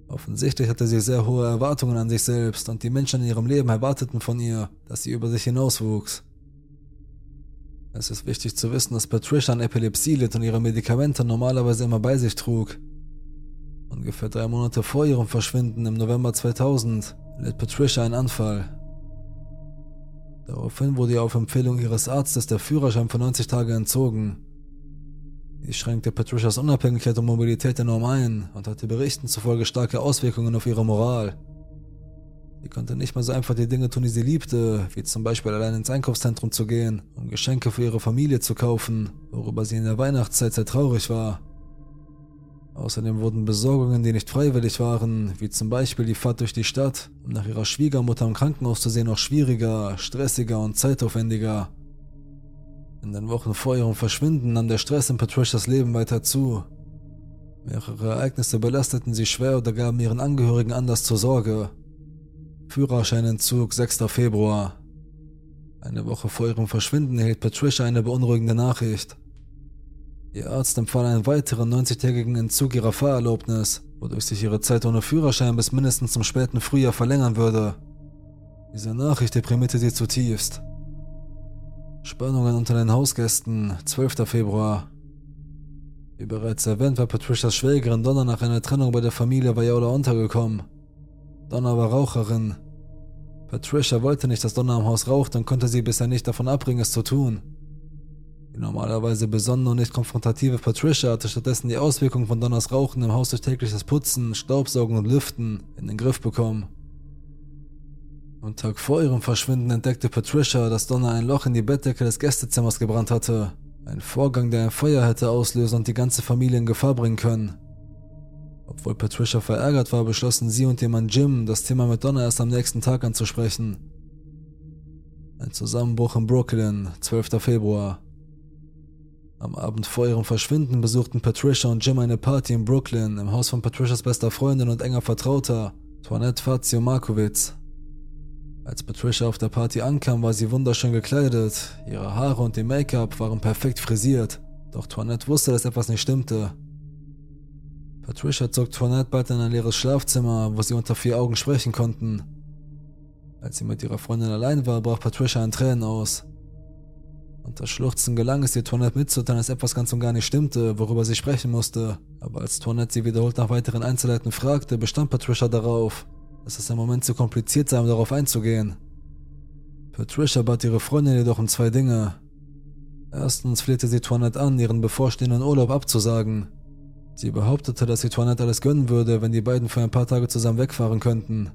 Offensichtlich hatte sie sehr hohe Erwartungen an sich selbst und die Menschen in ihrem Leben erwarteten von ihr, dass sie über sich hinauswuchs. Es ist wichtig zu wissen, dass Patricia an Epilepsie litt und ihre Medikamente normalerweise immer bei sich trug. Ungefähr drei Monate vor ihrem Verschwinden im November 2000 litt Patricia einen Anfall. Daraufhin wurde ihr auf Empfehlung ihres Arztes der Führerschein für 90 Tage entzogen. Dies schränkte Patricias Unabhängigkeit und Mobilität enorm ein und hatte Berichten zufolge starke Auswirkungen auf ihre Moral. Sie konnte nicht mehr so einfach die Dinge tun, die sie liebte, wie zum Beispiel allein ins Einkaufszentrum zu gehen, um Geschenke für ihre Familie zu kaufen, worüber sie in der Weihnachtszeit sehr traurig war. Außerdem wurden Besorgungen, die nicht freiwillig waren, wie zum Beispiel die Fahrt durch die Stadt, um nach ihrer Schwiegermutter im Krankenhaus zu sehen, noch schwieriger, stressiger und zeitaufwendiger. In den Wochen vor ihrem Verschwinden nahm der Stress in Patricias Leben weiter zu. Mehrere Ereignisse belasteten sie schwer oder gaben ihren Angehörigen Anlass zur Sorge. Führerscheinentzug 6. Februar. Eine Woche vor ihrem Verschwinden erhielt Patricia eine beunruhigende Nachricht. Ihr Arzt empfahl einen weiteren 90-tägigen Entzug ihrer Fahrerlaubnis, wodurch sich ihre Zeit ohne Führerschein bis mindestens zum späten Frühjahr verlängern würde. Diese Nachricht deprimierte sie zutiefst. Spannungen unter den Hausgästen, 12. Februar. Wie bereits erwähnt, war Patricias Schwägerin Donna nach einer Trennung bei der Familie Viola untergekommen. Donna war Raucherin. Patricia wollte nicht, dass Donna am Haus raucht und konnte sie bisher nicht davon abbringen, es zu tun. Die normalerweise besonnene und nicht konfrontative Patricia hatte stattdessen die Auswirkungen von Donners Rauchen im Haus durch tägliches Putzen, Staubsaugen und Lüften in den Griff bekommen. Am Tag vor ihrem Verschwinden entdeckte Patricia, dass Donna ein Loch in die Bettdecke des Gästezimmers gebrannt hatte. Ein Vorgang, der ein Feuer hätte auslösen und die ganze Familie in Gefahr bringen können. Obwohl Patricia verärgert war, beschlossen sie und ihr Mann Jim, das Thema mit Donna erst am nächsten Tag anzusprechen. Ein Zusammenbruch in Brooklyn, 12. Februar. Am Abend vor ihrem Verschwinden besuchten Patricia und Jim eine Party in Brooklyn im Haus von Patricias bester Freundin und enger Vertrauter, Toinette Fazio Markowitz. Als Patricia auf der Party ankam, war sie wunderschön gekleidet, ihre Haare und ihr Make-up waren perfekt frisiert, doch Toinette wusste, dass etwas nicht stimmte. Patricia zog Toinette bald in ein leeres Schlafzimmer, wo sie unter vier Augen sprechen konnten. Als sie mit ihrer Freundin allein war, brach Patricia in Tränen aus. Unter Schluchzen gelang es ihr Toinette mitzuteilen, dass etwas ganz und gar nicht stimmte, worüber sie sprechen musste. Aber als Toinette sie wiederholt nach weiteren Einzelheiten fragte, bestand Patricia darauf, dass es im Moment zu kompliziert sei, um darauf einzugehen. Patricia bat ihre Freundin jedoch um zwei Dinge. Erstens flehte sie Toinette an, ihren bevorstehenden Urlaub abzusagen. Sie behauptete, dass sie Toinette alles gönnen würde, wenn die beiden für ein paar Tage zusammen wegfahren könnten.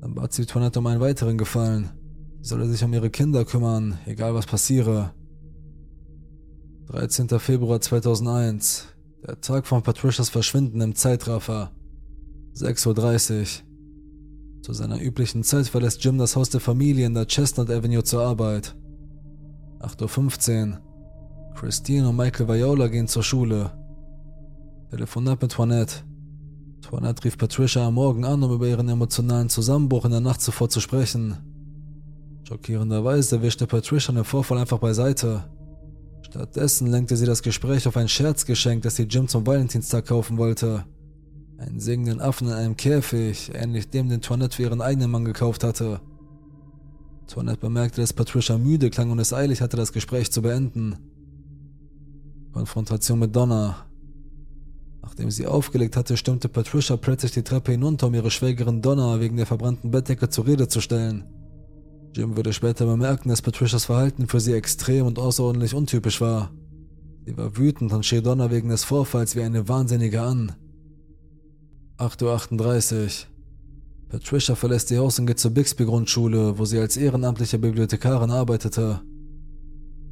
Dann bat sie Toinette um einen weiteren Gefallen. Sie solle sich um ihre Kinder kümmern, egal was passiere. 13. Februar 2001. Der Tag von Patricias Verschwinden im Zeitraffer. 6.30 Uhr. Zu seiner üblichen Zeit verlässt Jim das Haus der Familie in der Chestnut Avenue zur Arbeit. 8.15 Uhr. Christine und Michael Viola gehen zur Schule. Telefonat mit Toinette. Toinette rief Patricia am Morgen an, um über ihren emotionalen Zusammenbruch in der Nacht zuvor zu sprechen. Schockierenderweise wischte Patricia den Vorfall einfach beiseite. Stattdessen lenkte sie das Gespräch auf ein Scherzgeschenk, das sie Jim zum Valentinstag kaufen wollte. Einen singenden Affen in einem Käfig, ähnlich dem, den Toinette für ihren eigenen Mann gekauft hatte. Toinette bemerkte, dass Patricia müde klang und es eilig hatte, das Gespräch zu beenden. Konfrontation mit Donna. Nachdem sie aufgelegt hatte, stürmte Patricia plötzlich die Treppe hinunter, um ihre Schwägerin Donna wegen der verbrannten Bettdecke zur Rede zu stellen. Jim würde später bemerken, dass Patricias Verhalten für sie extrem und außerordentlich untypisch war. Sie war wütend und schrie Donna wegen des Vorfalls wie eine Wahnsinnige an. 8.38 Uhr. Patricia verlässt ihr Haus und geht zur Bixby-Grundschule, wo sie als ehrenamtliche Bibliothekarin arbeitete.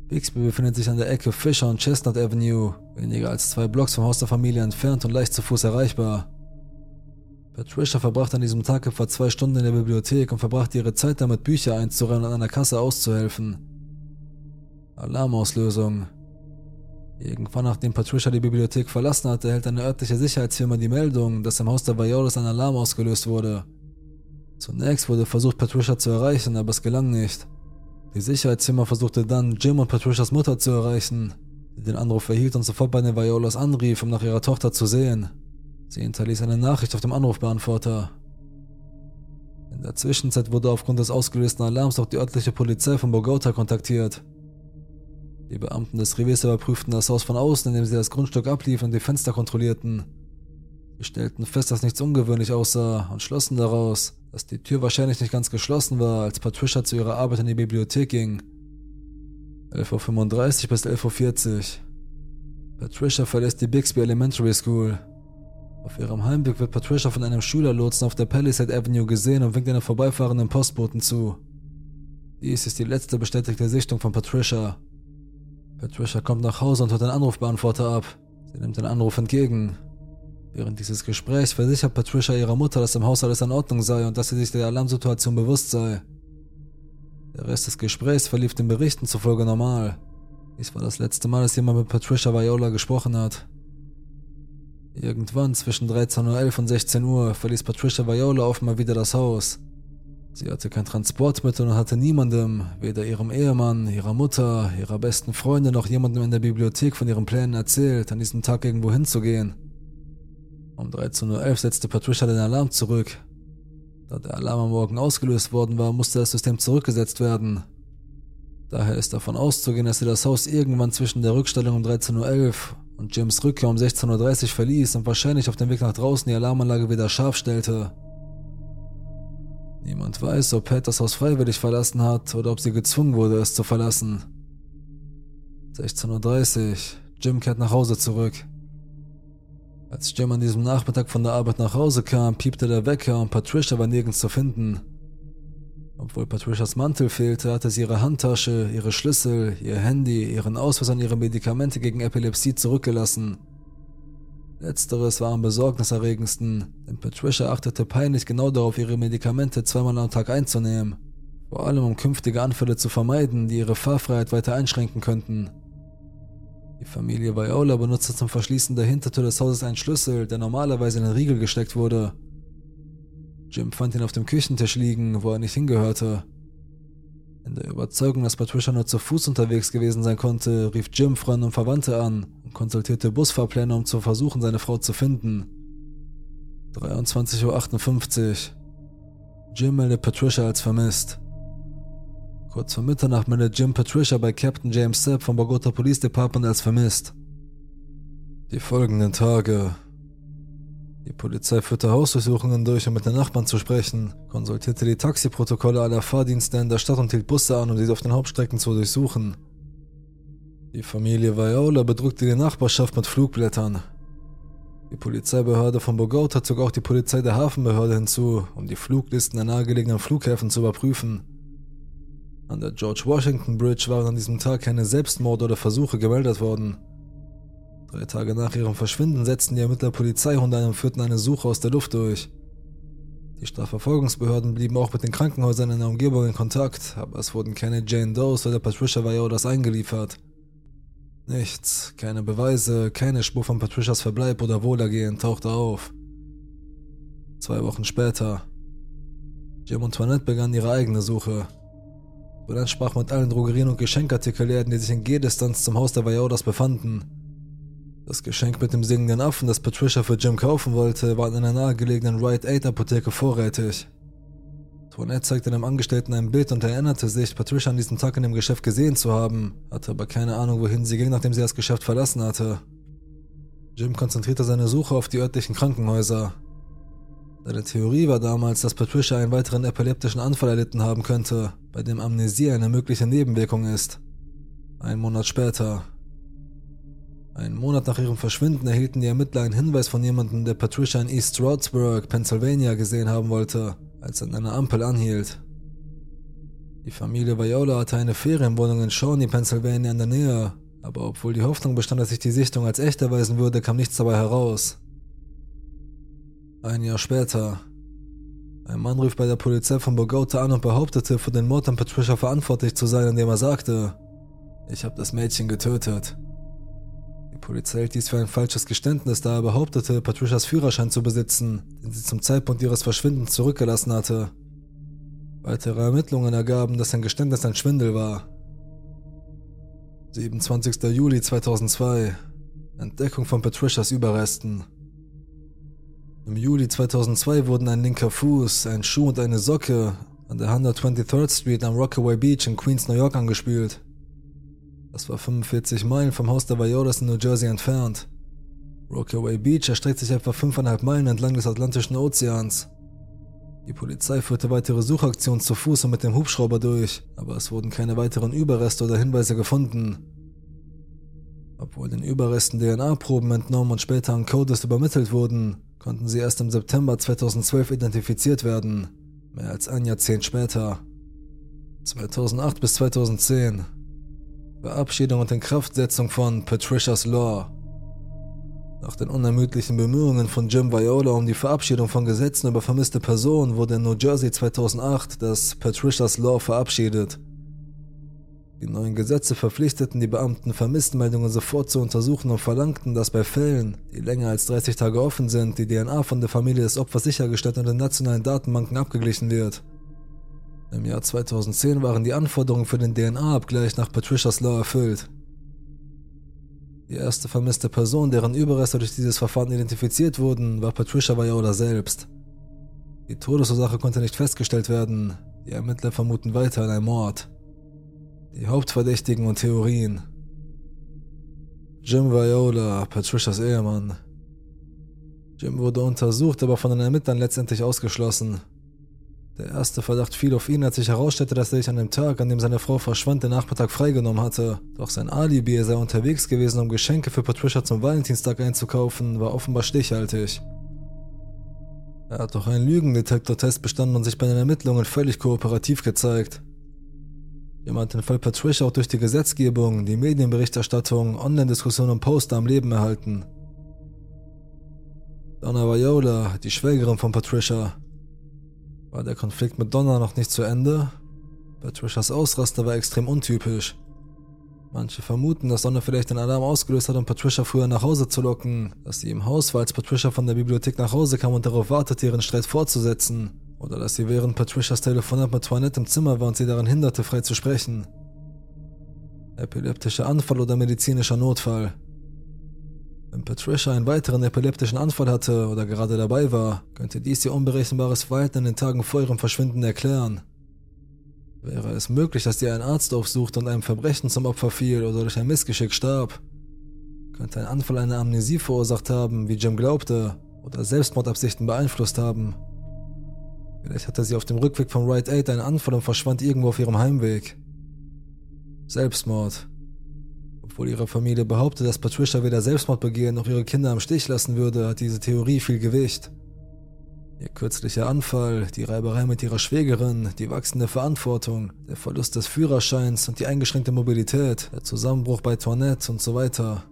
Bixby befindet sich an der Ecke Fisher und Chestnut Avenue, weniger als zwei Blocks vom Haus der Familie entfernt und leicht zu Fuß erreichbar. Patricia verbrachte an diesem Tag etwa zwei Stunden in der Bibliothek und verbrachte ihre Zeit damit, Bücher einzuräumen und an einer Kasse auszuhelfen. Alarmauslösung. Irgendwann nachdem Patricia die Bibliothek verlassen hatte, erhält eine örtliche Sicherheitsfirma die Meldung, dass im Haus der Violas ein Alarm ausgelöst wurde. Zunächst wurde versucht, Patricia zu erreichen, aber es gelang nicht. Die Sicherheitsfirma versuchte dann, Jim und Patricias Mutter zu erreichen, die den Anruf erhielt und sofort bei den Violas anrief, um nach ihrer Tochter zu sehen. Sie hinterließ eine Nachricht auf dem Anrufbeantworter. In der Zwischenzeit wurde aufgrund des ausgelösten Alarms auch die örtliche Polizei von Bogota kontaktiert. Die Beamten des Reviers überprüften das Haus von außen, indem sie das Grundstück abliefen und die Fenster kontrollierten. Sie stellten fest, dass nichts ungewöhnlich aussah und schlossen daraus, dass die Tür wahrscheinlich nicht ganz geschlossen war, als Patricia zu ihrer Arbeit in die Bibliothek ging. 11.35 Uhr bis 11.40 Uhr. Patricia verlässt die Bixby Elementary School. Auf ihrem Heimweg wird Patricia von einem Schülerlotsen auf der Palisade Avenue gesehen und winkt einem vorbeifahrenden Postboten zu. Dies ist die letzte bestätigte Sichtung von Patricia. Patricia kommt nach Hause und hört den Anrufbeantworter ab. Sie nimmt den Anruf entgegen. Während dieses Gesprächs versichert Patricia ihrer Mutter, dass im Haus alles in Ordnung sei und dass sie sich der Alarmsituation bewusst sei. Der Rest des Gesprächs verlief den Berichten zufolge normal. Dies war das letzte Mal, dass jemand mit Patricia Viola gesprochen hat. Irgendwann zwischen 13.11 Uhr und 16 Uhr verließ Patricia Viola mal wieder das Haus. Sie hatte kein Transportmittel und hatte niemandem, weder ihrem Ehemann, ihrer Mutter, ihrer besten Freundin noch jemandem in der Bibliothek von ihren Plänen erzählt, an diesem Tag irgendwo hinzugehen. Um 13.11 Uhr setzte Patricia den Alarm zurück. Da der Alarm am Morgen ausgelöst worden war, musste das System zurückgesetzt werden. Daher ist davon auszugehen, dass sie das Haus irgendwann zwischen der Rückstellung um 13.11 Uhr und Jims Rückkehr um 16.30 Uhr verließ und wahrscheinlich auf dem Weg nach draußen die Alarmanlage wieder scharf stellte. Niemand weiß, ob Pat das Haus freiwillig verlassen hat oder ob sie gezwungen wurde, es zu verlassen. 16.30 Uhr. Jim kehrt nach Hause zurück. Als Jim an diesem Nachmittag von der Arbeit nach Hause kam, piepte der Wecker und Patricia war nirgends zu finden. Obwohl Patricias Mantel fehlte, hatte sie ihre Handtasche, ihre Schlüssel, ihr Handy, ihren Ausweis und ihre Medikamente gegen Epilepsie zurückgelassen. Letzteres war am besorgniserregendsten, denn Patricia achtete peinlich genau darauf, ihre Medikamente zweimal am Tag einzunehmen. Vor allem um künftige Anfälle zu vermeiden, die ihre Fahrfreiheit weiter einschränken könnten. Die Familie Viola benutzte zum Verschließen der Hintertür des Hauses einen Schlüssel, der normalerweise in den Riegel gesteckt wurde. Jim fand ihn auf dem Küchentisch liegen, wo er nicht hingehörte. In der Überzeugung, dass Patricia nur zu Fuß unterwegs gewesen sein konnte, rief Jim Freunde und Verwandte an und konsultierte Busfahrpläne, um zu versuchen, seine Frau zu finden. 23.58 Uhr. Jim meldet Patricia als vermisst. Kurz vor Mitternacht meldet Jim Patricia bei Captain James Sepp vom Bogota Police Department als vermisst. Die folgenden Tage die Polizei führte Hausdurchsuchungen durch, um mit den Nachbarn zu sprechen, konsultierte die Taxiprotokolle aller Fahrdienste in der Stadt und hielt Busse an, um diese auf den Hauptstrecken zu durchsuchen. Die Familie Viola bedrückte die Nachbarschaft mit Flugblättern. Die Polizeibehörde von Bogota zog auch die Polizei der Hafenbehörde hinzu, um die Fluglisten der nahegelegenen Flughäfen zu überprüfen. An der George Washington Bridge waren an diesem Tag keine Selbstmorde oder Versuche gemeldet worden. Drei Tage nach ihrem Verschwinden setzten die Ermittler Polizeihunde ein und führten eine Suche aus der Luft durch. Die Strafverfolgungsbehörden blieben auch mit den Krankenhäusern in der Umgebung in Kontakt, aber es wurden keine Jane Does oder Patricia Violas eingeliefert. Nichts, keine Beweise, keine Spur von Patricias Verbleib oder Wohlergehen tauchte auf. Zwei Wochen später. Jim und Toinette begannen ihre eigene Suche. Toinette sprach mit allen Drogerien und Geschenkartikelläden, die sich in Gehdistanz zum Haus der Violas befanden. Das Geschenk mit dem singenden Affen, das Patricia für Jim kaufen wollte, war in einer nahegelegenen Rite Aid Apotheke vorrätig. Toinette zeigte dem Angestellten ein Bild und erinnerte sich, Patricia an diesem Tag in dem Geschäft gesehen zu haben, hatte aber keine Ahnung, wohin sie ging, nachdem sie das Geschäft verlassen hatte. Jim konzentrierte seine Suche auf die örtlichen Krankenhäuser. Seine Theorie war damals, dass Patricia einen weiteren epileptischen Anfall erlitten haben könnte, bei dem Amnesie eine mögliche Nebenwirkung ist. Ein Monat später, einen Monat nach ihrem Verschwinden erhielten die Ermittler einen Hinweis von jemandem, der Patricia in East Stroudsburg, Pennsylvania gesehen haben wollte, als er an einer Ampel anhielt. Die Familie Viola hatte eine Ferienwohnung in Shawnee, Pennsylvania in der Nähe, aber obwohl die Hoffnung bestand, dass sich die Sichtung als echt erweisen würde, kam nichts dabei heraus. Ein Jahr später. Ein Mann rief bei der Polizei von Bogota an und behauptete, für den Mord an Patricia verantwortlich zu sein, indem er sagte, ich habe das Mädchen getötet. Die Polizei hielt dies für ein falsches Geständnis, da er behauptete, Patricias Führerschein zu besitzen, den sie zum Zeitpunkt ihres Verschwindens zurückgelassen hatte. Weitere Ermittlungen ergaben, dass sein Geständnis ein Schwindel war. 27. Juli 2002 Entdeckung von Patricias Überresten. Im Juli 2002 wurden ein linker Fuß, ein Schuh und eine Socke an der 123rd Street am Rockaway Beach in Queens, New York angespült. Das war 45 Meilen vom Haus der Violas in New Jersey entfernt. Rockaway Beach erstreckt sich etwa 5,5 Meilen entlang des Atlantischen Ozeans. Die Polizei führte weitere Suchaktionen zu Fuß und mit dem Hubschrauber durch, aber es wurden keine weiteren Überreste oder Hinweise gefunden. Obwohl den Überresten DNA-Proben entnommen und später an Codes übermittelt wurden, konnten sie erst im September 2012 identifiziert werden, mehr als ein Jahrzehnt später. 2008 bis 2010 Verabschiedung und Inkraftsetzung von Patricia's Law. Nach den unermüdlichen Bemühungen von Jim Viola um die Verabschiedung von Gesetzen über vermisste Personen wurde in New Jersey 2008 das Patricia's Law verabschiedet. Die neuen Gesetze verpflichteten die Beamten, Vermisstenmeldungen sofort zu untersuchen und verlangten, dass bei Fällen, die länger als 30 Tage offen sind, die DNA von der Familie des Opfers sichergestellt und in nationalen Datenbanken abgeglichen wird. Im Jahr 2010 waren die Anforderungen für den DNA-Abgleich nach Patricia's Law erfüllt. Die erste vermisste Person, deren Überreste durch dieses Verfahren identifiziert wurden, war Patricia Viola selbst. Die Todesursache konnte nicht festgestellt werden, die Ermittler vermuten weiter ein Mord. Die Hauptverdächtigen und Theorien. Jim Viola, Patricias Ehemann. Jim wurde untersucht, aber von den Ermittlern letztendlich ausgeschlossen. Der erste Verdacht fiel auf ihn, als sich herausstellte, dass er sich an dem Tag, an dem seine Frau verschwand, den Nachmittag freigenommen hatte. Doch sein Alibi, er sei unterwegs gewesen, um Geschenke für Patricia zum Valentinstag einzukaufen, war offenbar stichhaltig. Er hat doch einen Lügendetektor-Test bestanden und sich bei den Ermittlungen völlig kooperativ gezeigt. Jemand den Fall Patricia auch durch die Gesetzgebung, die Medienberichterstattung, Online-Diskussionen und Poster am Leben erhalten. Donna Viola, die Schwägerin von Patricia. War der Konflikt mit Donna noch nicht zu Ende? Patricias Ausraster war extrem untypisch. Manche vermuten, dass Donna vielleicht den Alarm ausgelöst hat, um Patricia früher nach Hause zu locken, dass sie im Haus war, als Patricia von der Bibliothek nach Hause kam und darauf wartete, ihren Streit fortzusetzen. Oder dass sie während Patricias Telefonat mit Toinette im Zimmer war und sie daran hinderte, frei zu sprechen. Epileptischer Anfall oder medizinischer Notfall. Wenn Patricia einen weiteren epileptischen Anfall hatte oder gerade dabei war, könnte dies ihr unberechenbares Verhalten in den Tagen vor ihrem Verschwinden erklären. Wäre es möglich, dass sie einen Arzt aufsucht und einem Verbrechen zum Opfer fiel oder durch ein Missgeschick starb? Könnte ein Anfall eine Amnesie verursacht haben, wie Jim glaubte, oder Selbstmordabsichten beeinflusst haben? Vielleicht hatte sie auf dem Rückweg vom Rite Aid einen Anfall und verschwand irgendwo auf ihrem Heimweg. Selbstmord. Obwohl ihre Familie behauptet, dass Patricia weder Selbstmord begehen noch ihre Kinder am Stich lassen würde, hat diese Theorie viel Gewicht. Ihr kürzlicher Anfall, die Reiberei mit ihrer Schwägerin, die wachsende Verantwortung, der Verlust des Führerscheins und die eingeschränkte Mobilität, der Zusammenbruch bei Toinette und so weiter.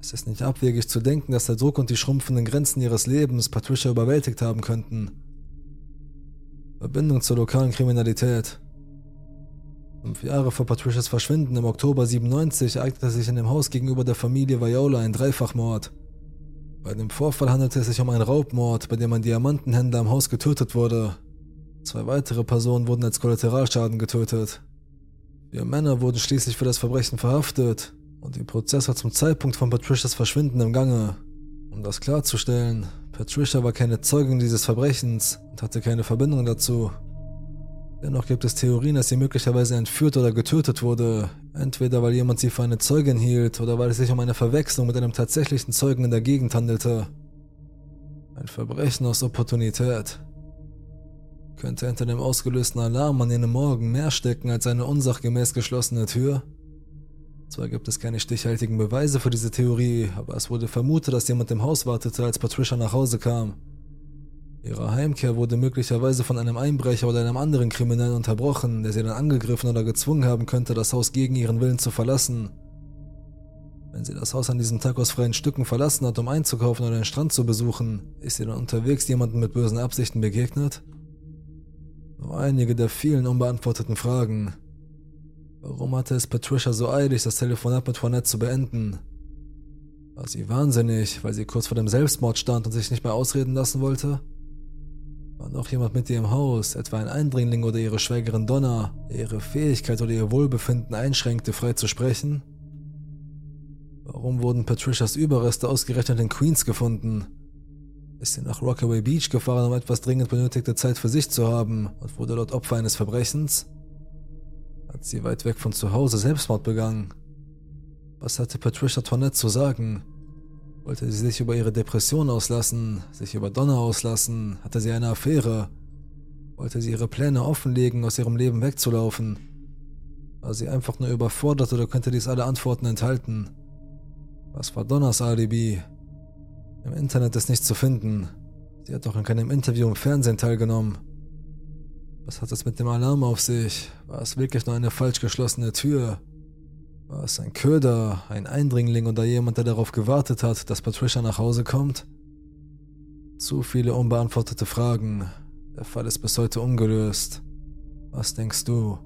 Es ist nicht abwegig zu denken, dass der Druck und die schrumpfenden Grenzen ihres Lebens Patricia überwältigt haben könnten. Verbindung zur lokalen Kriminalität. Fünf Jahre vor Patricias Verschwinden im Oktober 97 ereignete sich in dem Haus gegenüber der Familie Viola ein Dreifachmord. Bei dem Vorfall handelte es sich um einen Raubmord, bei dem ein Diamantenhändler im Haus getötet wurde. Zwei weitere Personen wurden als Kollateralschaden getötet. Vier Männer wurden schließlich für das Verbrechen verhaftet und der Prozess war zum Zeitpunkt von Patricias Verschwinden im Gange. Um das klarzustellen, Patricia war keine Zeugin dieses Verbrechens und hatte keine Verbindung dazu. Dennoch gibt es Theorien, dass sie möglicherweise entführt oder getötet wurde, entweder weil jemand sie für eine Zeugin hielt oder weil es sich um eine Verwechslung mit einem tatsächlichen Zeugen in der Gegend handelte. Ein Verbrechen aus Opportunität. Könnte hinter dem ausgelösten Alarm an jenem Morgen mehr stecken als eine unsachgemäß geschlossene Tür? Zwar gibt es keine stichhaltigen Beweise für diese Theorie, aber es wurde vermutet, dass jemand im Haus wartete, als Patricia nach Hause kam. Ihre Heimkehr wurde möglicherweise von einem Einbrecher oder einem anderen Kriminellen unterbrochen, der sie dann angegriffen oder gezwungen haben könnte, das Haus gegen ihren Willen zu verlassen. Wenn sie das Haus an diesem Tag aus freien Stücken verlassen hat, um einzukaufen oder den Strand zu besuchen, ist sie dann unterwegs jemandem mit bösen Absichten begegnet? Nur einige der vielen unbeantworteten Fragen. Warum hatte es Patricia so eilig, das Telefonat mit Juanette zu beenden? War sie wahnsinnig, weil sie kurz vor dem Selbstmord stand und sich nicht mehr ausreden lassen wollte? War noch jemand mit ihr im Haus, etwa ein Eindringling oder ihre Schwägerin Donna, der ihre Fähigkeit oder ihr Wohlbefinden einschränkte, frei zu sprechen? Warum wurden Patricias Überreste ausgerechnet in Queens gefunden? Ist sie nach Rockaway Beach gefahren, um etwas dringend benötigte Zeit für sich zu haben und wurde dort Opfer eines Verbrechens? Hat sie weit weg von zu Hause Selbstmord begangen? Was hatte Patricia Toinette zu sagen? Wollte sie sich über ihre Depression auslassen, sich über Donner auslassen? Hatte sie eine Affäre? Wollte sie ihre Pläne offenlegen, aus ihrem Leben wegzulaufen? War sie einfach nur überfordert oder könnte dies alle Antworten enthalten? Was war Donners Alibi? Im Internet ist nichts zu finden. Sie hat doch in keinem Interview im Fernsehen teilgenommen. Was hat es mit dem Alarm auf sich? War es wirklich nur eine falsch geschlossene Tür? War es ein Köder, ein Eindringling oder jemand, der darauf gewartet hat, dass Patricia nach Hause kommt? Zu viele unbeantwortete Fragen. Der Fall ist bis heute ungelöst. Was denkst du?